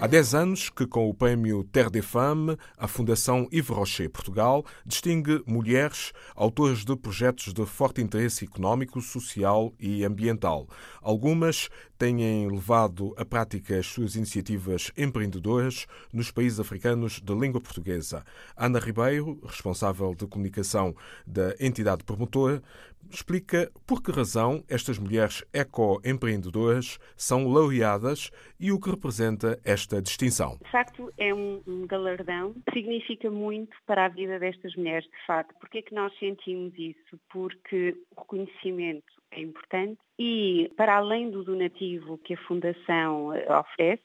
Há 10 anos que, com o prémio Terre des Femmes, a Fundação Yves Rocher Portugal distingue mulheres autoras de projetos de forte interesse económico, social e ambiental. Algumas têm levado à prática as suas iniciativas empreendedoras nos países africanos de língua portuguesa. Ana Ribeiro, responsável de comunicação da entidade promotora, explica por que razão estas mulheres eco-empreendedoras são laureadas e o que representa esta distinção. De facto, é um, um, galardão significa muito para a vida destas mulheres, de facto. Porquê é que nós sentimos isso? Porque o reconhecimento é importante e, para além do donativo que a Fundação eh, oferece,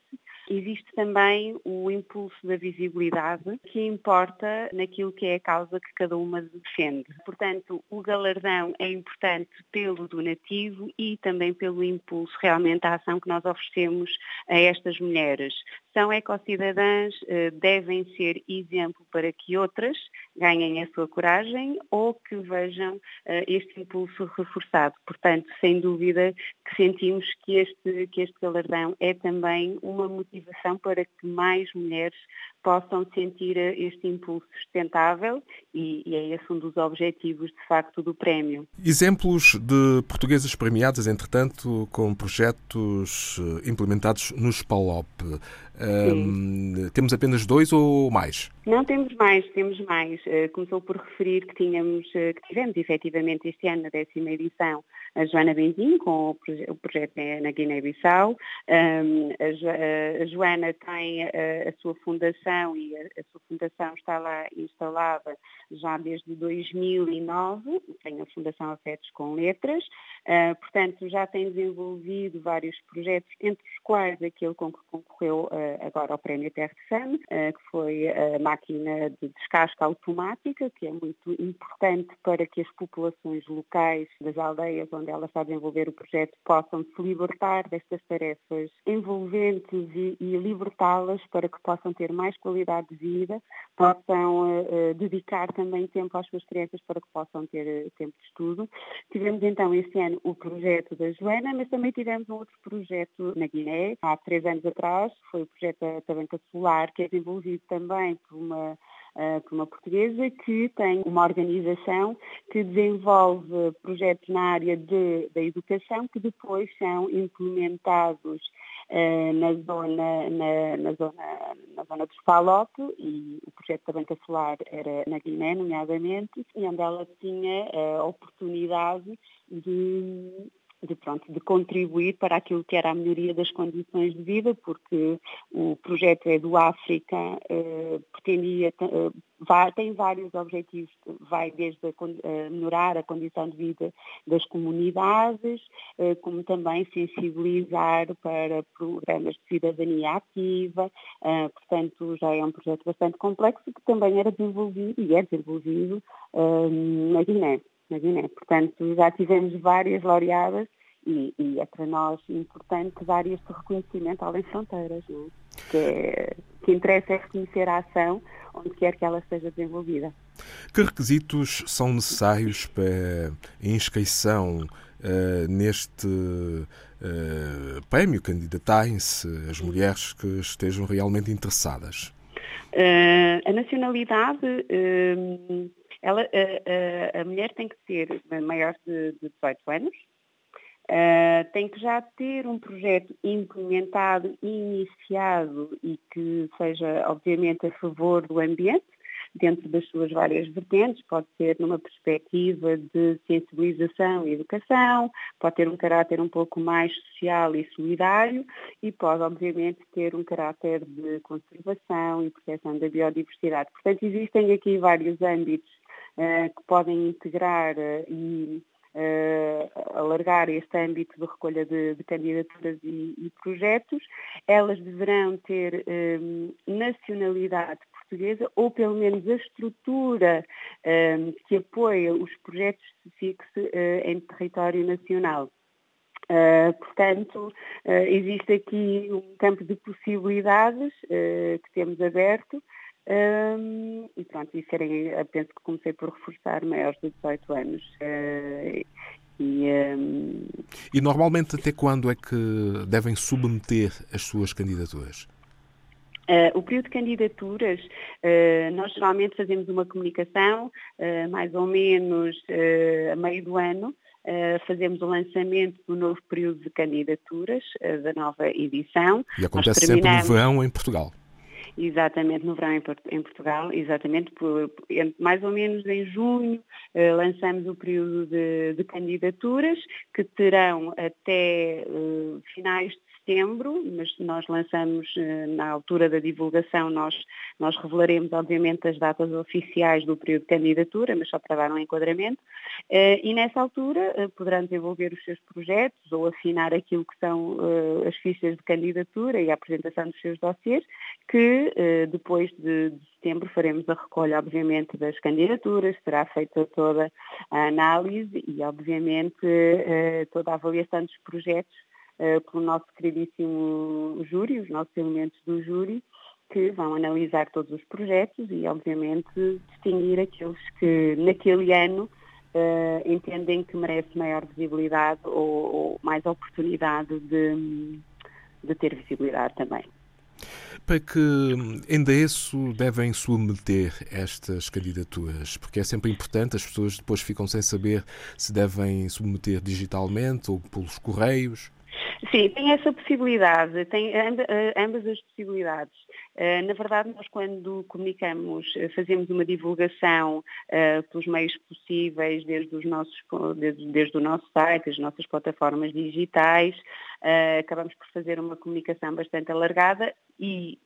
Existe também o impulso da visibilidade que importa naquilo que é a causa que cada uma defende. Portanto, o galardão é importante pelo donativo e também pelo impulso realmente à ação que nós oferecemos a estas mulheres. São ecocidadãs, eh, devem ser exemplo para que outras ganhem a sua coragem ou que vejam eh, este impulso reforçado. Portanto, sem dúvida que sentimos que este, que este galardão é também uma motivação para que mais mulheres possam sentir este impulso sustentável e, e é esse um dos objetivos, de facto, do prémio. Exemplos de portuguesas premiadas, entretanto, com projetos eh, implementados no SPALOP. Um, temos apenas dois ou mais? Não temos mais, temos mais. Uh, começou por referir que tínhamos, uh, que tivemos efetivamente este ano, na décima edição, a Joana Benzinho, com o, proje o projeto na Guiné-Bissau. Um, a, jo a, Joana tem a, a sua fundação e a, sua fundação está lá instalada já desde 2009, tem a Fundação Afetos com Letras, uh, portanto já tem desenvolvido vários projetos, entre os quais aquele com que concorreu uh, agora ao Prémio Terra de uh, que foi a máquina de descasca automática, que é muito importante para que as populações locais das aldeias onde ela está a desenvolver o projeto possam se libertar destas tarefas envolventes e, e libertá-las para que possam ter mais qualidade de vida, possam dedicar também tempo às suas crianças para que possam ter tempo de estudo. Tivemos então este ano o projeto da Joana, mas também tivemos um outro projeto na Guiné, há três anos atrás, foi o projeto da Tabanca Solar, que é desenvolvido também por uma uh, por uma portuguesa que tem uma organização que desenvolve projetos na área de, da educação que depois são implementados na, zona, na, na, zona, na zona do Spalop e o projeto da Banca Solar era na Guiné, nomeadamente, e onde ela tinha a oportunidade de de, pronto, de contribuir para aquilo que era a melhoria das condições de vida, porque o projeto é do África, eh, pretendia, eh, vai, tem vários objetivos, vai desde a, a melhorar a condição de vida das comunidades, eh, como também sensibilizar para programas de cidadania ativa, eh, portanto já é um projeto bastante complexo que também era desenvolvido e é desenvolvido eh, na Guiné na Guiné. Portanto, já tivemos várias laureadas e, e, é para nós importante dar este reconhecimento além fronteiras, não é? que, é, que interessa é reconhecer a ação onde quer que ela seja desenvolvida. Que requisitos são necessários para a inscrição uh, neste uh, prémio? Candidatarem-se as mulheres que estejam realmente interessadas? Uh, a nacionalidade ela, a, a, a, mulher tem que ser maior de, de 18 anos, uh, tem que já ter um projeto implementado iniciado e que seja, obviamente, a favor do ambiente, dentro das suas várias vertentes, pode ser numa perspectiva de sensibilização e educação, pode ter um caráter um pouco mais social e solidário e pode, obviamente, ter um caráter de conservação e proteção da biodiversidade. Portanto, existem aqui vários âmbitos que podem integrar uh, e uh, alargar este âmbito de recolha de, de candidaturas e, e, projetos. Elas deverão ter nacionalidade portuguesa ou pelo menos a estrutura que apoia os projetos se fixe em território nacional. Uh, portanto, uh, existe aqui um campo de possibilidades uh, que temos aberto e pronto, e serem, penso que comecei por reforçar maiores de 18 anos. Uh, e, um... e normalmente até quando é que devem submeter as suas candidaturas? Uh, o período de candidaturas, uh, nós geralmente fazemos uma comunicação, uh, mais ou menos a meio do ano, fazemos o lançamento do novo período de candidaturas, da nova edição. E acontece terminamos... sempre no verão em Portugal. Exatamente, no verão em, Portugal, exatamente, por, mais ou menos em junho, eh, lançamos o período de, de, candidaturas, que terão até eh, finais de setembro, mas nós lançamos eh, na altura da divulgação, nós, nós revelaremos obviamente as datas oficiais do período de candidatura, mas só para dar um enquadramento, eh, e nessa altura eh, poderão desenvolver os seus projetos ou afinar aquilo que são as fichas de candidatura e a apresentação dos seus dossiês, que depois de, de setembro faremos a recolha, obviamente, das candidaturas, será feita toda a análise e, obviamente, toda a avaliação dos projetos pelo nosso queridíssimo júri, os nossos elementos do júri, que vão analisar todos os projetos e, obviamente, distinguir aqueles que naquele ano uh, entendem que merece maior visibilidade ou, ou mais oportunidade de, de ter visibilidade também. Para que endereço devem submeter estas candidaturas? Porque é sempre importante, as pessoas depois ficam sem saber se devem submeter digitalmente ou pelos correios. Sim, tem essa possibilidade, tem eh, ambas as possibilidades. Eh, na verdade, nós quando comunicamos, eh, fazemos uma divulgação pelos meios possíveis, desde, os nossos, desde, desde o nosso site, as nossas plataformas digitais, acabamos por fazer uma comunicação bastante alargada e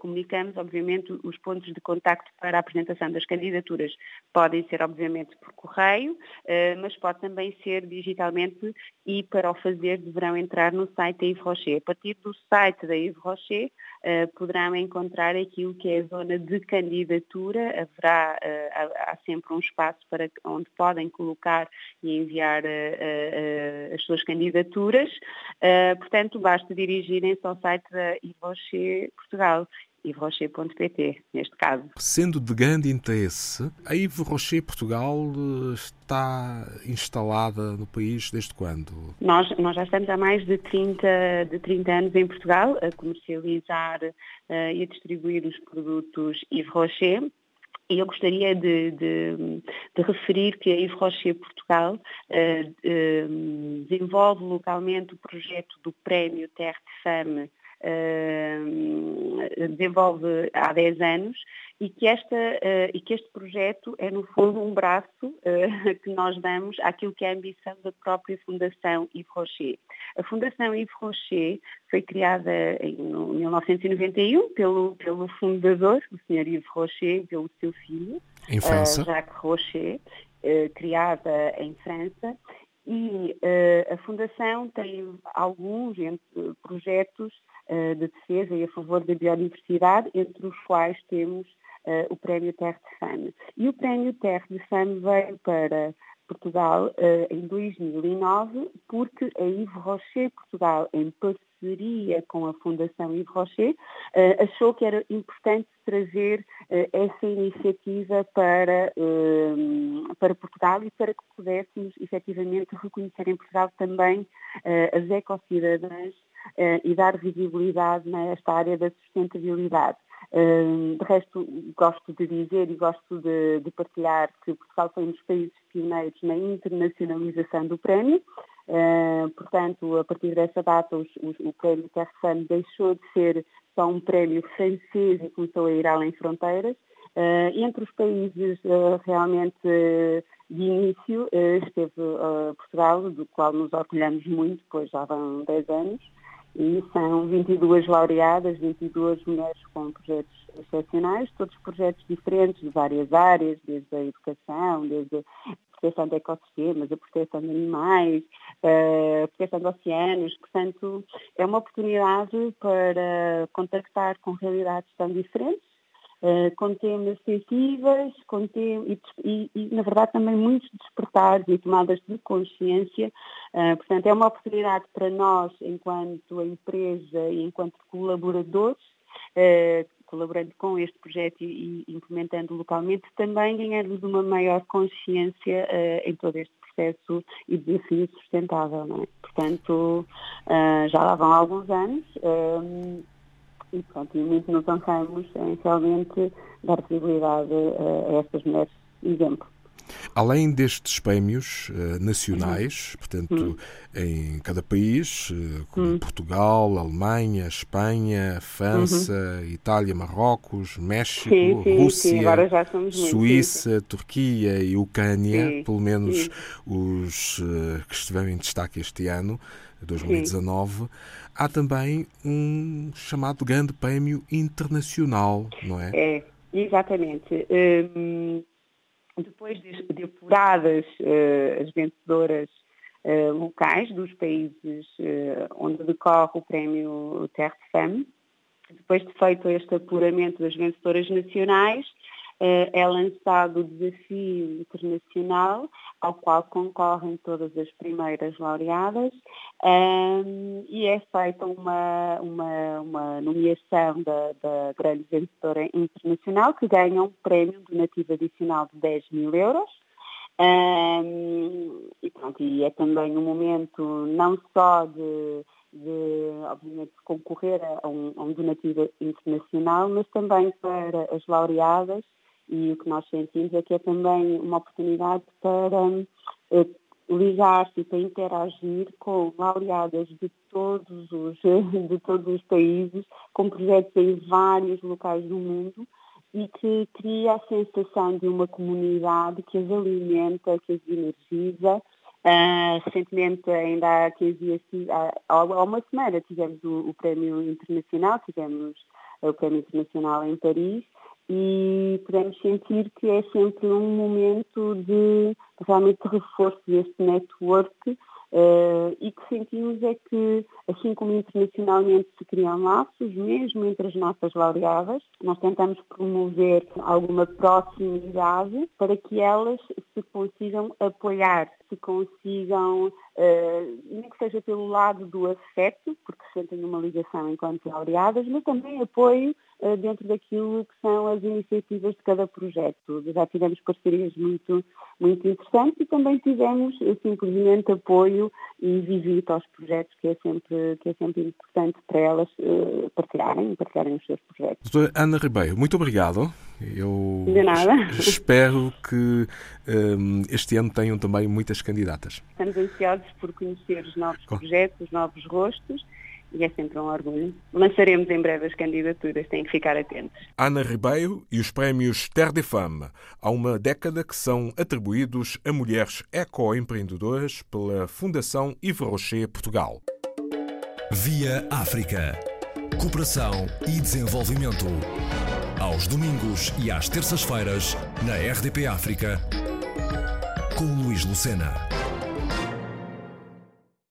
comunicamos, obviamente, os pontos de contacto para a apresentação das candidaturas. Podem ser, obviamente, por correio, mas pode também ser digitalmente e para o fazer deverão entrar no site da Yves Rocher. A partir do site da Yves Rocher uh, poderão encontrar aquilo que é a zona de candidatura. Haverá uh, há sempre um espaço para onde podem colocar e enviar uh, as suas candidaturas. Portanto, basta dirigirem-se ao site da Yves Rocher Portugal yvesrocher.pt, neste caso. Sendo de grande interesse, a Yves Rocher Portugal eh, está instalada no país desde quando? Nós, nós já estamos há mais de 30, de 30 anos em Portugal a comercializar uh, e a distribuir os produtos Yves Rocher. E eu gostaria de, de, de, referir que a Yves Rocher Portugal uh, uh, desenvolve localmente o projeto do Prémio Terre de Fame desenvolve há 10 anos e que, esta, uh, e que este projeto é, no fundo, um braço uh, que nós damos àquilo que é a ambição da própria Fundação Yves Rocher. A Fundação Yves Rocher foi criada em 1991 pelo, pelo fundador, o Sr. Yves Rocher, pelo seu filho, em França. Uh, Jacques Rocher, criada em França, e a Fundação tem alguns projetos eh, de defesa e a favor da biodiversidade, entre os quais temos uh, o Prémio Terre de Fame. E o Prémio Terre de Fame veio para Portugal uh, em 2009 porque a Yves Rocher Portugal, em parceria com a Fundação Yves Rocher, uh, achou que era importante trazer uh, essa iniciativa para, para Portugal e para que pudéssemos efetivamente reconhecer em Portugal também as ecocidadãs e dar visibilidade nesta área da sustentabilidade. De resto, gosto de dizer e gosto de, de, partilhar que Portugal foi um dos países pioneiros na internacionalização do prémio. Uh, portanto, a partir dessa data, os, os, o prémio Terre deixou de ser só um prémio francês e começou a ir além fronteiras. Uh, entre os países uh, realmente de início esteve Portugal, do qual nos orgulhamos muito, pois já vão 10 anos, e são 22 laureadas, 22 mulheres com projetos excepcionais, todos projetos diferentes de várias áreas, desde a educação, desde proteção de ecossistemas, a proteção de animais, a proteção de oceanos. Portanto, é uma oportunidade para contactar com realidades tão diferentes uh, com temas sensíveis, com tem, e, e, na verdade, também muitos despertares e tomadas de consciência. Uh, portanto, é uma oportunidade para nós, enquanto empresa e enquanto colaboradores, colaborando com este projeto e, e implementando localmente, também ganhamos uma maior consciência uh, em todo este processo e desafio sustentável. Não é? Portanto, uh, já lá vão alguns anos um, e, pronto, e muito nos em realmente dar visibilidade a estas mulheres exemplo. Além destes prémios uh, nacionais, uhum. portanto, uhum. em cada país, uh, como uhum. Portugal, Alemanha, Espanha, França, uhum. Itália, Marrocos, México, sim, sim, Rússia, sim. Suíça. Turquia e Ucrânia, pelo menos os uh, que estiveram em destaque este ano, 2019, há também um chamado Grande Prémio Internacional, não é? É, exatamente. Um depois de, de apuradas uh, as vencedoras uh, locais dos países uh, onde decorre o prémio Terre de Femme, depois de feito este apuramento das vencedoras nacionais, eh, é lançado o desafio internacional, ao qual concorrem todas as primeiras laureadas, um, e é feita uma, uma, uma nomeação da, da, grande vencedora internacional, que ganha um prémio donativo adicional de 10 mil euros. Um, e, pronto, e é também um momento não só de de, obviamente, concorrer a um, a um donativo internacional, mas também para as laureadas e o que nós sentimos é que é também uma oportunidade para ligar-se e para interagir com laureadas de todos os, de todos os países, com projetos em vários locais do mundo e que cria a sensação de uma comunidade que as alimenta, que as energiza. Uh, recentemente, ainda há 15 dias, há, uma semana, tivemos o, o Prémio Internacional, tivemos o Prémio Internacional em Paris, e podemos sentir que é sempre um momento de realmente reforço deste network uh, e que sentimos é que, assim como internacionalmente se criam laços, mesmo entre as nossas laureadas, nós tentamos promover alguma proximidade para que elas se consigam apoiar, se consigam, uh, nem que seja pelo lado do afeto, porque sentem uma ligação enquanto laureadas, mas também apoio eh, dentro daquilo que são as iniciativas de cada projeto. Já tivemos parcerias muito, muito interessantes e também tivemos eh, simplesmente apoio e visita aos projetos, que é sempre, que é sempre importante para elas partilharem, partilharem os seus projetos. Doutora Ana Ribeiro, muito obrigado. Eu De nada. espero que um, este ano tenham também muitas candidatas. Estamos ansiosos por conhecer os novos projetos, os novos rostos e é sempre um orgulho. Lançaremos em breve as candidaturas, têm que ficar atentos. Ana Ribeiro e os prémios Terre de Femme. Há uma década que são atribuídos a mulheres ecoempreendedoras pela Fundação Yves Rocher Portugal. Via África. Cooperação e desenvolvimento. Aos domingos e às terças-feiras, na RDP África, com Luís Lucena.